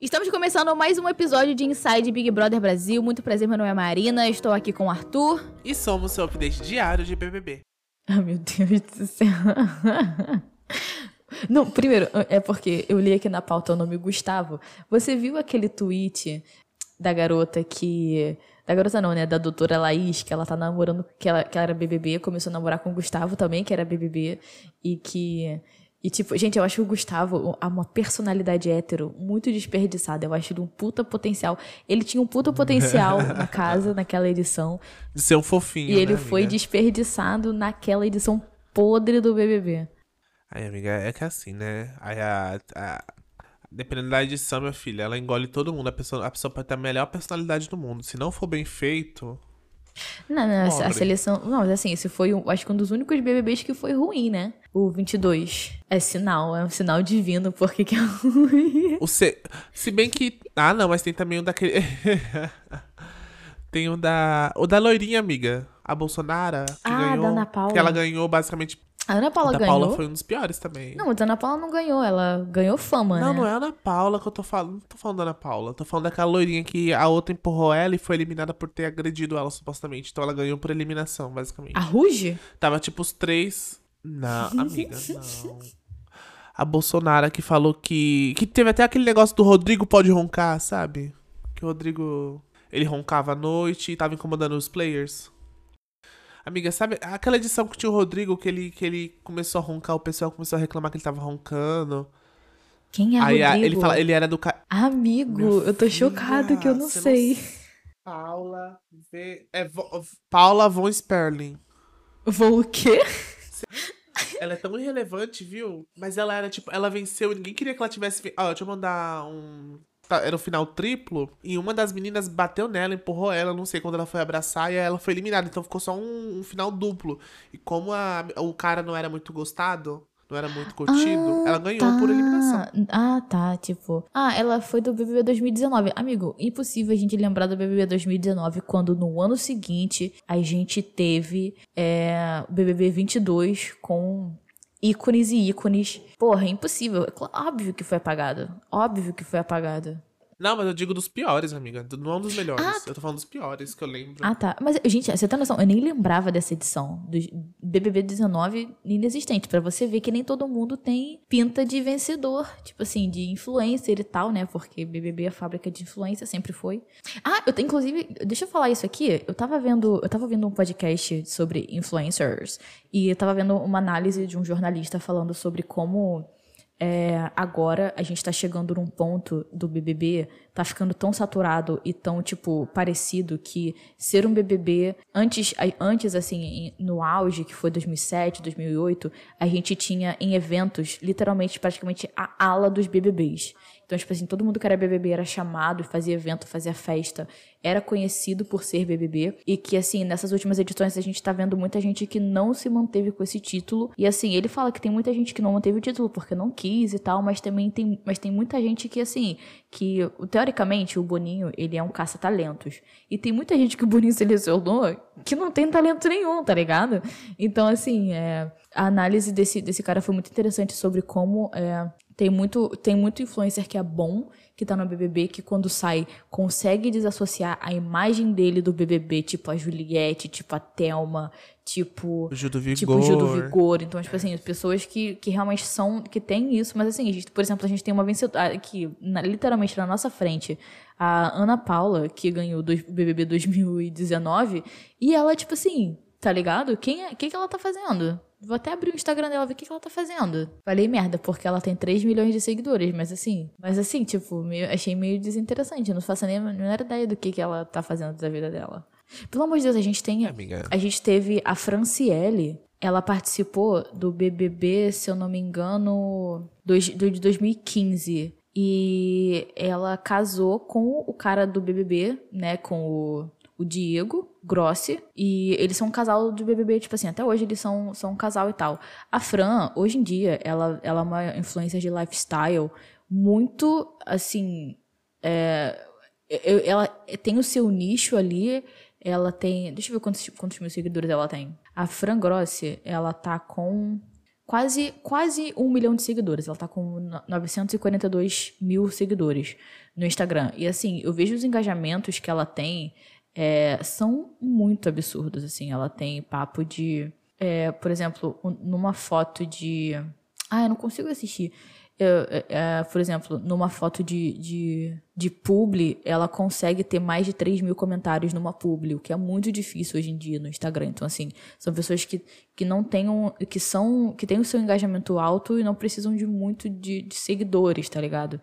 Estamos começando mais um episódio de Inside Big Brother Brasil. Muito prazer, meu nome é Marina, estou aqui com o Arthur. E somos seu update diário de BBB. Ah, meu Deus do céu. Não, primeiro, é porque eu li aqui na pauta o nome Gustavo. Você viu aquele tweet da garota que. Da garota não, né? Da doutora Laís, que ela tá namorando, que ela, que ela era BBB, começou a namorar com o Gustavo também, que era BBB, e que e, tipo, gente, eu acho o Gustavo uma personalidade hétero muito desperdiçada. Eu acho ele um puta potencial. Ele tinha um puta potencial na casa, naquela edição. De ser um fofinho. E ele né, foi desperdiçado naquela edição podre do BBB. Aí, amiga, é que é assim, né? Aí a, a, Dependendo da edição, minha filha, ela engole todo mundo. A pessoa, a pessoa pode ter a melhor personalidade do mundo. Se não for bem feito, não, não, a seleção. Não, mas assim, esse foi, acho que um dos únicos BBBs que foi ruim, né? O 22. É sinal, é um sinal divino, porque que é ruim. O se, se bem que. Ah, não, mas tem também o daquele. tem o da. O da loirinha, amiga. A Bolsonaro. Que ah, ganhou, da Ana Paula. Que ela ganhou basicamente a Ana Paula da ganhou. Paula foi um dos piores também. Não, mas a Ana Paula não ganhou, ela ganhou fama, não, né? Não, não é a Ana Paula que eu tô falando. Não tô falando da Ana Paula. Tô falando daquela loirinha que a outra empurrou ela e foi eliminada por ter agredido ela, supostamente. Então ela ganhou por eliminação, basicamente. A Ruge? Tava tipo os três. Não, amiga, não. A Bolsonaro que falou que. Que teve até aquele negócio do Rodrigo pode roncar, sabe? Que o Rodrigo. Ele roncava à noite e tava incomodando os players. Amiga, sabe aquela edição que tinha o Rodrigo, que ele, que ele começou a roncar, o pessoal começou a reclamar que ele tava roncando. Quem é Aí, Rodrigo? ele fala, ele era do ca... Amigo, Meu eu tô filha, chocado que eu não sei. Não... Paula v... é, vo... Paula von Sperling. Vou o quê? Ela é tão irrelevante, viu? Mas ela era tipo, ela venceu e ninguém queria que ela tivesse. Ó, oh, deixa eu mandar um era o final triplo, e uma das meninas bateu nela, empurrou ela, não sei quando ela foi abraçar, e ela foi eliminada. Então ficou só um, um final duplo. E como a, o cara não era muito gostado, não era muito curtido, ah, ela ganhou tá. por eliminação. Ah, tá, tipo. Ah, ela foi do BBB 2019. Amigo, impossível a gente lembrar do BBB 2019 quando no ano seguinte a gente teve é, o BBB 22 com ícones e ícones. Porra, é impossível. Óbvio que foi apagado. Óbvio que foi apagado. Não, mas eu digo dos piores, amiga. Não é um dos melhores. Ah, eu tô falando dos piores que eu lembro. Ah, tá. Mas, gente, você tem noção? Eu nem lembrava dessa edição. Do BBB 19 inexistente. para você ver que nem todo mundo tem pinta de vencedor. Tipo assim, de influencer e tal, né? Porque BBB é fábrica de influência, sempre foi. Ah, eu tenho, inclusive, deixa eu falar isso aqui. Eu tava vendo, eu tava vendo um podcast sobre influencers. E eu tava vendo uma análise de um jornalista falando sobre como é, agora a gente tá chegando num ponto do BBB, tá ficando tão saturado e tão, tipo, parecido que ser um BBB, antes, antes assim, no auge, que foi 2007, 2008, a gente tinha em eventos, literalmente, praticamente a ala dos BBBs. Então, tipo assim, todo mundo que era BBB era chamado, fazia evento, fazia festa, era conhecido por ser BBB. E que, assim, nessas últimas edições a gente tá vendo muita gente que não se manteve com esse título. E, assim, ele fala que tem muita gente que não manteve o título porque não quis e tal, mas também tem, mas tem muita gente que, assim, que teoricamente o Boninho, ele é um caça-talentos. E tem muita gente que o Boninho selecionou que não tem talento nenhum, tá ligado? Então, assim, é, a análise desse, desse cara foi muito interessante sobre como é, tem muito, tem muito influencer que é bom, que tá no BBB, que quando sai consegue desassociar a imagem dele do BBB, tipo a Juliette, tipo a Thelma, tipo. Gil do Vigor. Tipo Gil do Vigor. Então, tipo assim, pessoas que, que realmente são, que tem isso, mas assim, gente, por exemplo, a gente tem uma vencedora aqui, na, literalmente na nossa frente, a Ana Paula, que ganhou o BBB 2019, e ela, tipo assim, tá ligado? Quem é, que, que ela tá fazendo? Vou até abrir o Instagram dela ver o que, que ela tá fazendo. Falei merda, porque ela tem 3 milhões de seguidores, mas assim. Mas assim, tipo, meio, achei meio desinteressante. Não faço nem a menor ideia do que, que ela tá fazendo da vida dela. Pelo amor de Deus, a gente tem. Amiga. A gente teve a Franciele. Ela participou do BBB, se eu não me engano, dois, do, de 2015. E ela casou com o cara do BBB, né? Com o o Diego Grossi, e eles são um casal de BBB, tipo assim, até hoje eles são, são um casal e tal. A Fran, hoje em dia, ela, ela é uma influência de lifestyle muito, assim, é, ela tem o seu nicho ali, ela tem, deixa eu ver quantos, quantos mil seguidores ela tem. A Fran Grossi, ela tá com quase, quase um milhão de seguidores. Ela tá com 942 mil seguidores no Instagram. E assim, eu vejo os engajamentos que ela tem é, são muito absurdos. Assim, ela tem papo de. É, por exemplo, numa foto de. Ah, eu não consigo assistir. É, é, por exemplo, numa foto de, de, de publi, ela consegue ter mais de 3 mil comentários numa publi, o que é muito difícil hoje em dia no Instagram. Então, assim, são pessoas que, que não tenham, que são, que têm o seu engajamento alto e não precisam de muito de, de seguidores, tá ligado?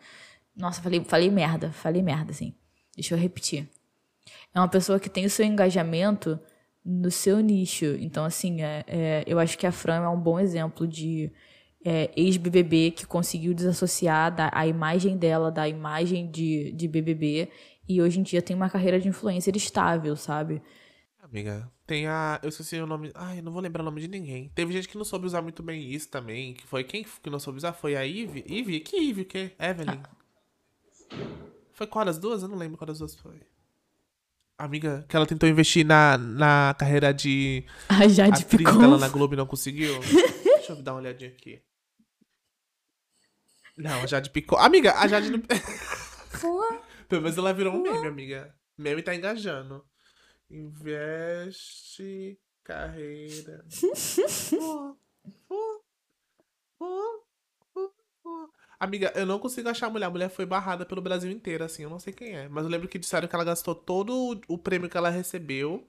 Nossa, falei, falei merda, falei merda, assim. Deixa eu repetir. É uma pessoa que tem o seu engajamento no seu nicho. Então, assim, é, é eu acho que a Fran é um bom exemplo de é, ex-BBB que conseguiu desassociar da, a imagem dela da imagem de, de BBB e hoje em dia tem uma carreira de influencer estável, sabe? Amiga, tem a. Eu esqueci o nome. Ai, não vou lembrar o nome de ninguém. Teve gente que não soube usar muito bem isso também. Que foi quem que não soube usar? Foi a Ivy? Ivy? Que Ivy? O quê? Evelyn? Ah. Foi qual das duas? Eu não lembro qual das duas foi. Amiga, que ela tentou investir na, na carreira de. A Jade atriz Picon. dela na Globo e não conseguiu. Deixa eu dar uma olhadinha aqui. Não, a Jade picou. Amiga, a Jade não. Pelo menos ela virou um meme, amiga. Meme tá engajando. Investe carreira. Amiga, eu não consigo achar a mulher. A mulher foi barrada pelo Brasil inteiro, assim. Eu não sei quem é. Mas eu lembro que disseram que ela gastou todo o prêmio que ela recebeu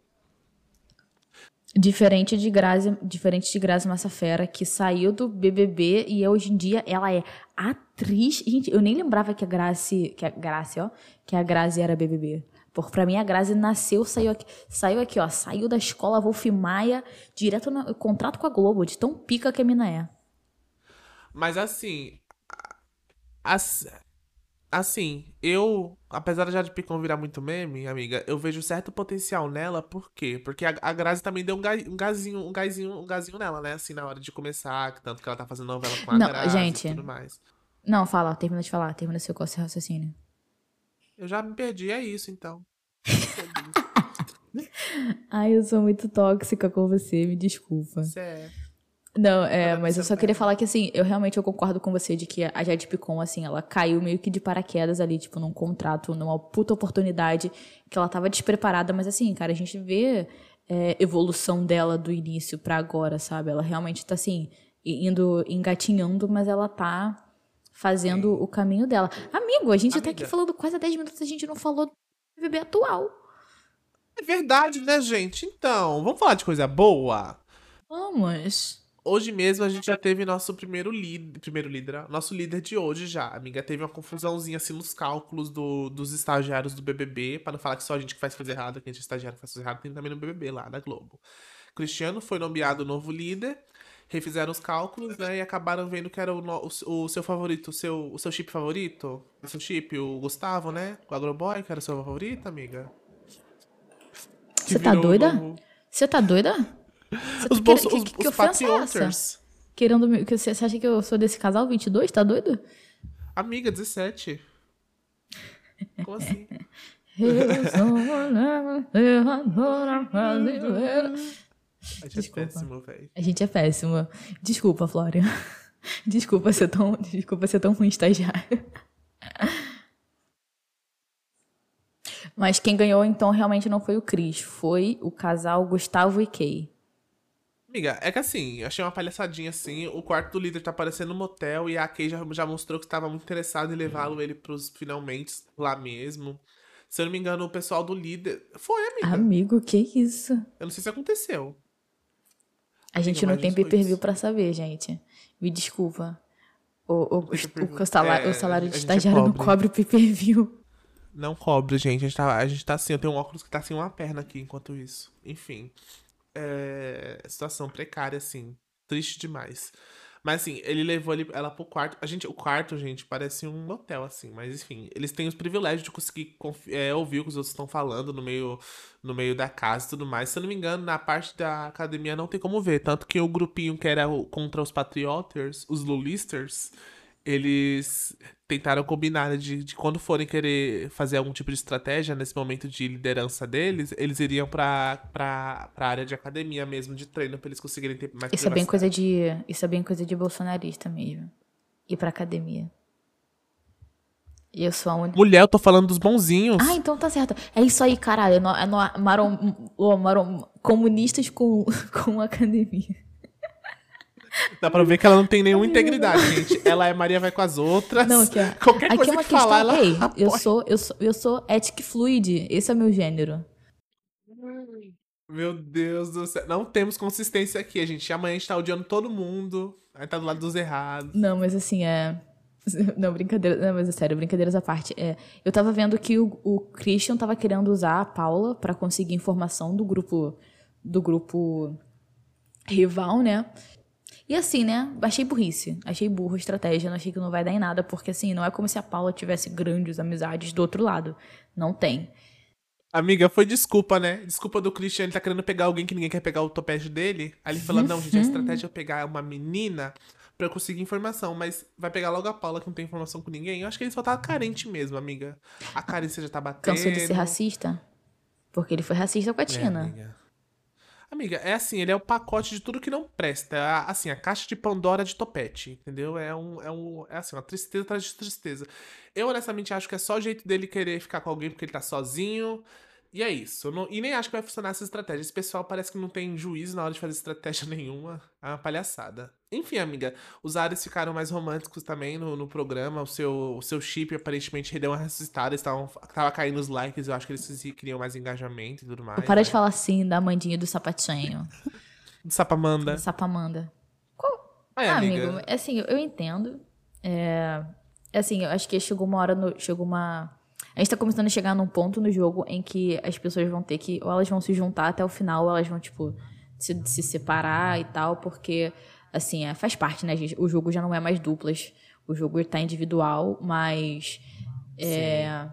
Diferente de Grazi, diferente de Grazi Massafera, que saiu do BBB e hoje em dia ela é atriz. Gente, eu nem lembrava que a Grazi, que a Grazi, ó, que a Grazi era BBB. Porque pra mim a Grazi nasceu, saiu aqui, saiu aqui, ó, saiu da escola Wolf Maia, direto no contrato com a Globo, de tão pica que a mina é. Mas assim, as, Assim, eu, apesar de Jade Picon virar muito meme, amiga, eu vejo certo potencial nela, por quê? Porque a, a Grazi também deu um, ga, um gazinho, um gazinho, um gazinho nela, né? Assim, na hora de começar, tanto que ela tá fazendo novela com a Não, Grazi gente, e tudo mais. Não, fala, termina de falar, termina seu raciocínio. Eu já me perdi, é isso então. Ai, eu sou muito tóxica com você, me desculpa. Certo. Não, é, mas eu só queria falar que, assim, eu realmente eu concordo com você de que a Jade Picon, assim, ela caiu meio que de paraquedas ali, tipo, num contrato, numa puta oportunidade, que ela tava despreparada, mas assim, cara, a gente vê é, evolução dela do início para agora, sabe? Ela realmente tá, assim, indo, engatinhando, mas ela tá fazendo Sim. o caminho dela. Amigo, a gente Amiga. tá aqui falando quase há 10 minutos, a gente não falou do bebê atual. É verdade, né, gente? Então, vamos falar de coisa boa? Vamos hoje mesmo a gente já teve nosso primeiro líder, primeiro líder, nosso líder de hoje já. Amiga teve uma confusãozinha assim nos cálculos do, dos estagiários do BBB, para não falar que só a gente que faz coisa errada, que a gente é estagiário que faz coisa errada, tem também no BBB lá da Globo. Cristiano foi nomeado novo líder, refizeram os cálculos, né, e acabaram vendo que era o, o, o seu favorito, o seu, o seu chip favorito, o seu chip, o Gustavo, né, o Agroboy, que era o seu favorito, amiga. Você tá doida? Você tá doida? Os, bolsos, que, os, que, que os patriotas. Querendo. Você acha que eu sou desse casal 22? Tá doido? Amiga, 17. Como assim? A gente é Desculpa. é péssimo, velho. A gente é péssimo. Desculpa, Flória. Desculpa ser tão, desculpa ser tão ruim estagiário. Mas quem ganhou, então, realmente não foi o Cris. Foi o casal Gustavo e Kay. Amiga, é que assim, achei uma palhaçadinha assim. O quarto do líder tá aparecendo no motel e a Kay já, já mostrou que estava muito interessado em levá-lo ele pros finalmente lá mesmo. Se eu não me engano, o pessoal do líder. Foi, amiga. Amigo, que isso? Eu não sei se aconteceu. A amiga, gente não tem pay per view pra saber, gente. Me desculpa. O, o, o, o salário, é, o salário de é estagiário é não cobre o pay per view. Não cobre, gente. A gente, tá, a gente tá assim, eu tenho um óculos que tá assim uma perna aqui enquanto isso. Enfim é, situação precária, assim. Triste demais. Mas assim, ele levou ele, ela pro quarto. A gente, o quarto, gente, parece um hotel, assim. Mas enfim, eles têm os privilégios de conseguir é, ouvir o que os outros estão falando no meio, no meio da casa e tudo mais. Se eu não me engano, na parte da academia não tem como ver. Tanto que o grupinho que era contra os Patriotters, os Lulisters, eles tentaram combinar né, de, de quando forem querer fazer algum tipo de estratégia nesse momento de liderança deles, eles iriam pra, pra, pra área de academia mesmo, de treino, pra eles conseguirem ter mais Isso é bem coisa de. Isso é bem coisa de bolsonarista mesmo. Ir pra academia. E eu sou a única. Mulher, eu tô falando dos bonzinhos. Ah, então tá certo. É isso aí, caralho. No, no, marom, o marom, comunistas com, com academia. Dá pra ver que ela não tem nenhuma integridade, gente. Ela é Maria vai com as outras. Não, aqui, ó. Qualquer Aqui coisa é uma que questão. falar, ela Ei, eu sou, eu sou, eu sou ética fluid. Esse é meu gênero. Meu Deus do céu. Não temos consistência aqui, gente. Amanhã a gente tá odiando todo mundo. Aí tá do lado dos errados. Não, mas assim, é. Não, brincadeira. Não, mas é sério, brincadeiras à parte. É, eu tava vendo que o, o Christian tava querendo usar a Paula pra conseguir informação do grupo. Do grupo rival, né? E assim, né? Achei burrice. Achei burro a estratégia. Não achei que não vai dar em nada, porque assim, não é como se a Paula tivesse grandes amizades do outro lado. Não tem. Amiga, foi desculpa, né? Desculpa do Christian, ele tá querendo pegar alguém que ninguém quer pegar o topete dele. Aí ele fala, não, gente, a estratégia é pegar uma menina pra eu conseguir informação, mas vai pegar logo a Paula que não tem informação com ninguém. Eu acho que ele só tá carente mesmo, amiga. A carência já tá batendo. Cansou de ser racista? Porque ele foi racista com a É, Tina. amiga. Amiga, é assim, ele é o pacote de tudo que não presta. É, Assim, a caixa de Pandora de topete, entendeu? É um, é um, é assim, uma tristeza atrás de tristeza. Eu, honestamente, acho que é só o jeito dele querer ficar com alguém porque ele tá sozinho. E é isso. Não- e nem acho que vai funcionar essa estratégia. Esse pessoal parece que não tem juízo na hora de fazer estratégia nenhuma. É uma palhaçada. Enfim, amiga, os Ares ficaram mais românticos também no, no programa. O seu, o seu chip aparentemente rendeu uma ressuscitada. Eles estavam tava caindo os likes. Eu acho que eles queriam mais engajamento e tudo mais. Para de né? falar assim da Amandinha do sapatinho. Do Sapamanda. Da Sapamanda. É, Ah, amiga. amigo, assim, eu entendo. É, assim, eu acho que chegou uma hora, no, chegou uma... A gente tá começando a chegar num ponto no jogo em que as pessoas vão ter que, ou elas vão se juntar até o final, ou elas vão, tipo, se, se separar e tal, porque, assim, é, faz parte, né? O jogo já não é mais duplas, o jogo tá individual, mas... É,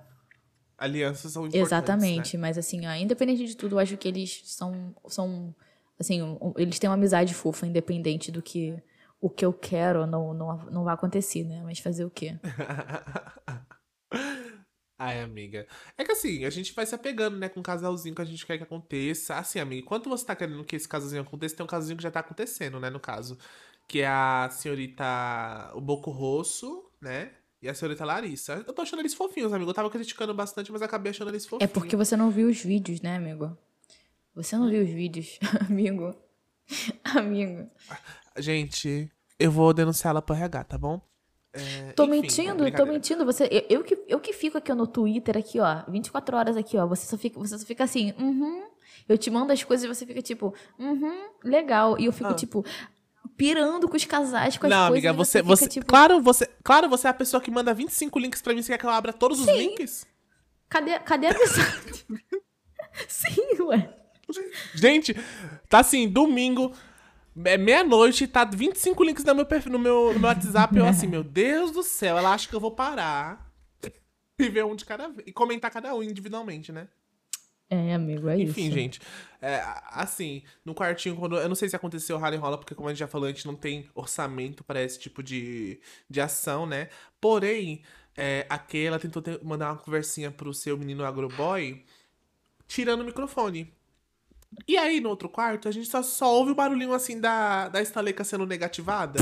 Alianças são importantes. Exatamente, né? mas assim, ó, independente de tudo, eu acho que eles são, são assim, um- eles têm uma amizade fofa, independente do que o que eu quero não, não, não vai acontecer, né? Mas fazer o quê? Ai, amiga. É que assim, a gente vai se apegando, né, com o casalzinho que a gente quer que aconteça. Assim, amiga, enquanto você tá querendo que esse casalzinho aconteça, tem um casalzinho que já tá acontecendo, né, no caso. Que é a senhorita. O Boco Rosso, né? E a senhorita Larissa. Eu tô achando eles fofinhos, amigo. Eu tava criticando bastante, mas acabei achando eles É fofinhos. porque você não viu os vídeos, né, amigo? Você não viu os vídeos, amigo. amigo. Gente, eu vou denunciar ela pro RH, tá bom? É, Tô enfim, mentindo, tô mentindo. Você, eu, eu que, eu que fico aqui no Twitter, aqui, ó, 24 horas aqui, ó. Você só fica, você só fica assim, uhum. Eu te mando as coisas e você fica tipo, uhum, legal. E eu fico, Ah. tipo, pirando com os casais, com as Não, coisas. amiga, e você, fica, você, tipo, claro, você, claro, você é a pessoa que manda 25 links pra mim, você quer que eu abra todos os links? Cadê, cadê a amizade? Sim, ué. Gente, tá assim, domingo, é meia-noite, tá 25 links no meu, perfil, no meu, no meu WhatsApp, eu assim, meu Deus do céu, ela acha que eu vou parar e ver um de cada vez, e comentar cada um individualmente, né? É, amigo, é Enfim, isso. gente, é, assim, no quartinho, quando, eu não sei se aconteceu rala e rola, porque como a gente já falou, a gente não tem orçamento para esse tipo de, de ação, né? Porém, é, a tentou ter- mandar uma conversinha pro seu menino agroboy, tirando o microfone. E aí, no outro quarto, a gente só, só ouve o barulhinho, assim, da, da estaleca sendo negativada.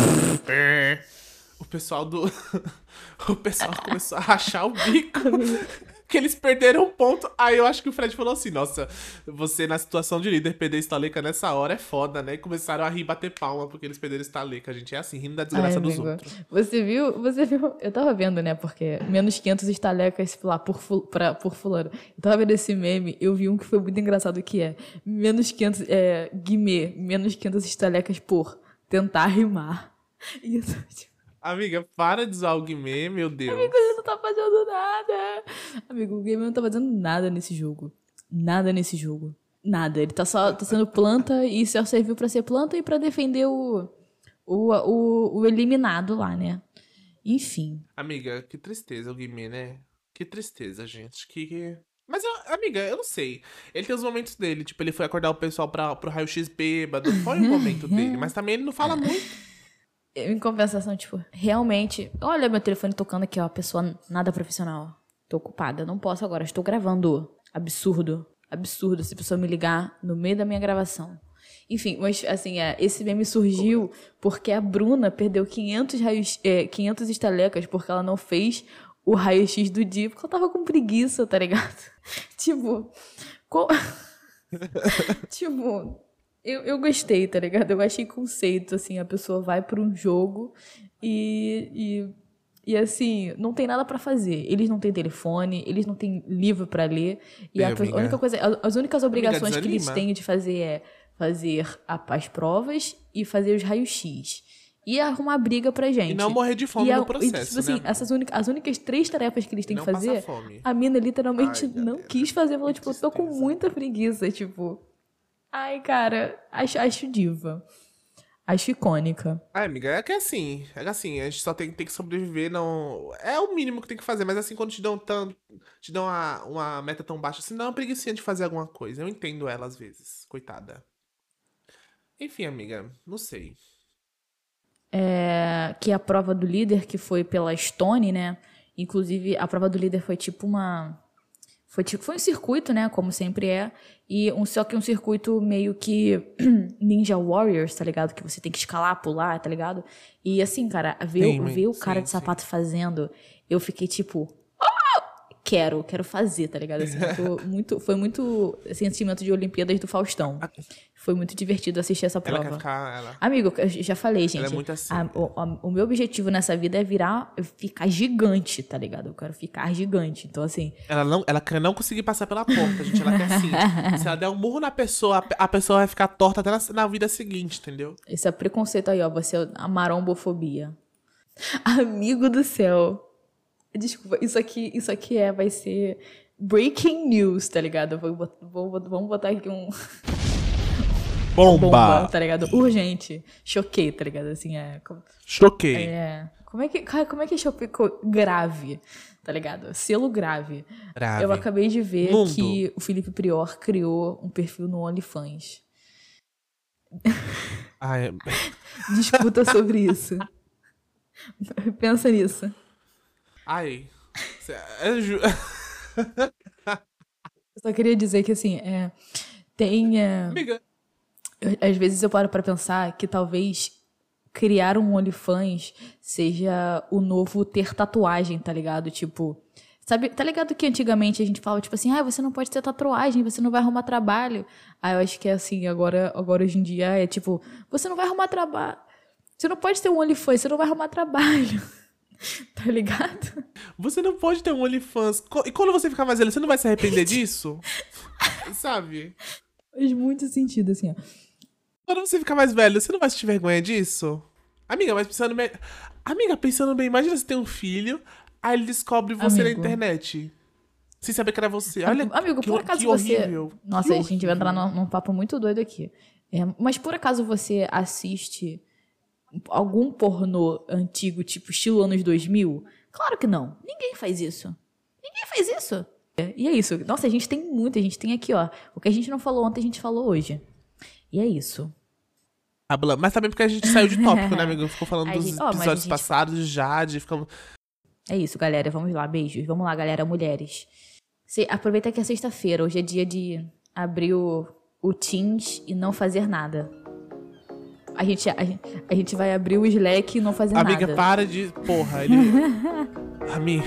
O pessoal do... o pessoal começou a rachar o bico. que eles perderam um ponto. Aí eu acho que o Fred falou assim: Nossa, você na situação de líder perder estaleca nessa hora é foda, né? E começaram a rir bater palma porque eles perderam estaleca. A gente é assim, rindo da desgraça Ai, dos amigo, outros. Você viu, você viu, eu tava vendo, né, porque menos 500 estalecas lá por, fu- pra, por fulano. Eu tava vendo esse meme, eu vi um que foi muito engraçado, que é menos 500, é, guimê, menos 500 estalecas por tentar rimar. E eu tipo, Amiga, para de zoar o Guimê, meu Deus. amigo, ele não tá fazendo nada. Amigo, o game não tá fazendo nada nesse jogo. Nada nesse jogo. Nada. Ele tá só tá sendo planta e só serviu pra ser planta e pra defender o, o, o, o eliminado lá, né? Enfim. Amiga, que tristeza o Guimê, né? Que tristeza, gente. Que. que- Mas, eu- amiga, eu não sei. Ele tem os momentos dele. Tipo, ele foi acordar o pessoal pra, pro raio-x bêbado. Foi o momento dele. Mas também ele não fala muito. Em compensação, tipo, realmente. Olha meu telefone tocando aqui, ó. Pessoa nada profissional. Tô ocupada, não posso agora. Estou gravando. Absurdo. Absurdo se a pessoa me ligar no meio da minha gravação. Enfim, mas assim, é, esse meme surgiu porque a Bruna perdeu 500, raios, é, 500 estalecas porque ela não fez o raio-x do dia porque ela tava com preguiça, tá ligado? tipo, qual... tipo, eu, eu gostei, tá ligado? Eu achei conceito, assim, a pessoa vai para um jogo e, e, e assim, não tem nada para fazer. Eles não têm telefone, eles não têm livro para ler. E a, a, única coisa, as únicas obrigações que eles têm de fazer é fazer as provas e fazer os raios-x. E arrumar briga pra gente. E não morrer de fome a, no processo, e, tipo assim, né? essas únicas, as únicas três tarefas que eles têm que fazer, a mina literalmente Ai, não quis fazer. Falou, tipo, eu tô com muita preguiça, tipo... Ai, cara, acho, acho diva. Acho icônica. Ai, amiga, é que é assim, é que assim, a gente só tem, tem que sobreviver, não. É o mínimo que tem que fazer, mas assim, quando te dão tanto. Te dão uma, uma meta tão baixa assim, dá uma preguiça de fazer alguma coisa. Eu entendo ela às vezes, coitada. Enfim, amiga, não sei. É, que a prova do líder, que foi pela Stone, né? Inclusive, a prova do líder foi tipo uma. Foi tipo, foi um circuito, né? Como sempre é. E um, só que um circuito meio que Ninja Warriors, tá ligado? Que você tem que escalar, pular, tá ligado? E assim, cara, ver, ver o cara sim, de sapato sim. fazendo, eu fiquei tipo. Quero, quero fazer, tá ligado? Assim, muito, foi muito sentimento de Olimpíadas do Faustão. Foi muito divertido assistir essa prova. Ela quer ficar, ela... Amigo, eu já falei, gente. Ela é muito assim. A, o, a, o, meu objetivo nessa vida é virar, ficar gigante, tá ligado? Eu quero ficar gigante. Então, assim. Ela não, ela quer não conseguir passar pela porta, gente. Ela quer assim. se ela der um murro na pessoa, a, pessoa vai ficar torta até na, na vida seguinte, entendeu? Esse é preconceito aí, ó. Você é a marombofobia. Amigo do céu. Desculpa, isso aqui, isso aqui é, vai ser breaking news, tá ligado? Vou, vou, vou, vamos botar aqui um. Bomba. Bomba, tá ligado? Urgente. Choquei, tá ligado? Assim, é. Choquei. É. Como é que, como é que choquei? Grave, tá ligado? Selo grave. grave. Eu acabei de ver Mundo. que o Felipe Prior criou um perfil no OnlyFans. Ai. Discuta sobre isso. Pensa nisso. Ai. É Eu só queria dizer que, assim, é, tem. É... Amiga, às vezes eu paro para pensar que talvez criar um OnlyFans seja o novo ter tatuagem, tá ligado? Tipo, sabe, tá ligado que antigamente a gente falava tipo assim, ah, você não pode ter tatuagem, você não vai arrumar trabalho. Aí eu acho que é assim, agora, agora hoje em dia é tipo, você não vai arrumar trabalho. Você não pode ter um OnlyFans, você não vai arrumar trabalho. tá ligado? Você não pode ter um OnlyFans. E quando você ficar mais velho, você não vai se arrepender disso? Sabe? Faz muito sentido, assim, ó. Quando você ficar mais velho, você não vai sentir vergonha disso? Amiga, mas pensando bem. Amiga, pensando bem, imagina você tem um filho, aí ele descobre você Amigo. na internet. Sem saber que era você. Olha, Amigo, que, por acaso você. Horrível. Nossa, que a gente vai entrar num, num, papo muito doido aqui. É, mas por acaso você assiste algum pornô antigo, tipo estilo anos 2000? Claro que não. Ninguém faz isso. Ninguém faz isso. E é isso. Nossa, a gente tem muito. A gente tem aqui, ó. O que a gente não falou ontem, a gente falou hoje. E é isso. Mas também porque a gente saiu de tópico, né, amigo? Ficou falando dos gente, oh, episódios gente... passados de Jade, ficamos... É isso, galera. Vamos lá, beijos. Vamos lá, galera, mulheres. Se, aproveita que é sexta-feira. Hoje é dia de abrir o, o Teams e não fazer nada. A gente, a, a gente vai abrir o Slack e não fazer Amiga, nada. Amiga, para de... Porra, ele... Amiga...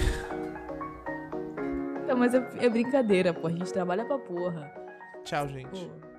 Não, mas é, é, brincadeira, pô. A gente trabalha pra porra. Tchau, gente. Pô.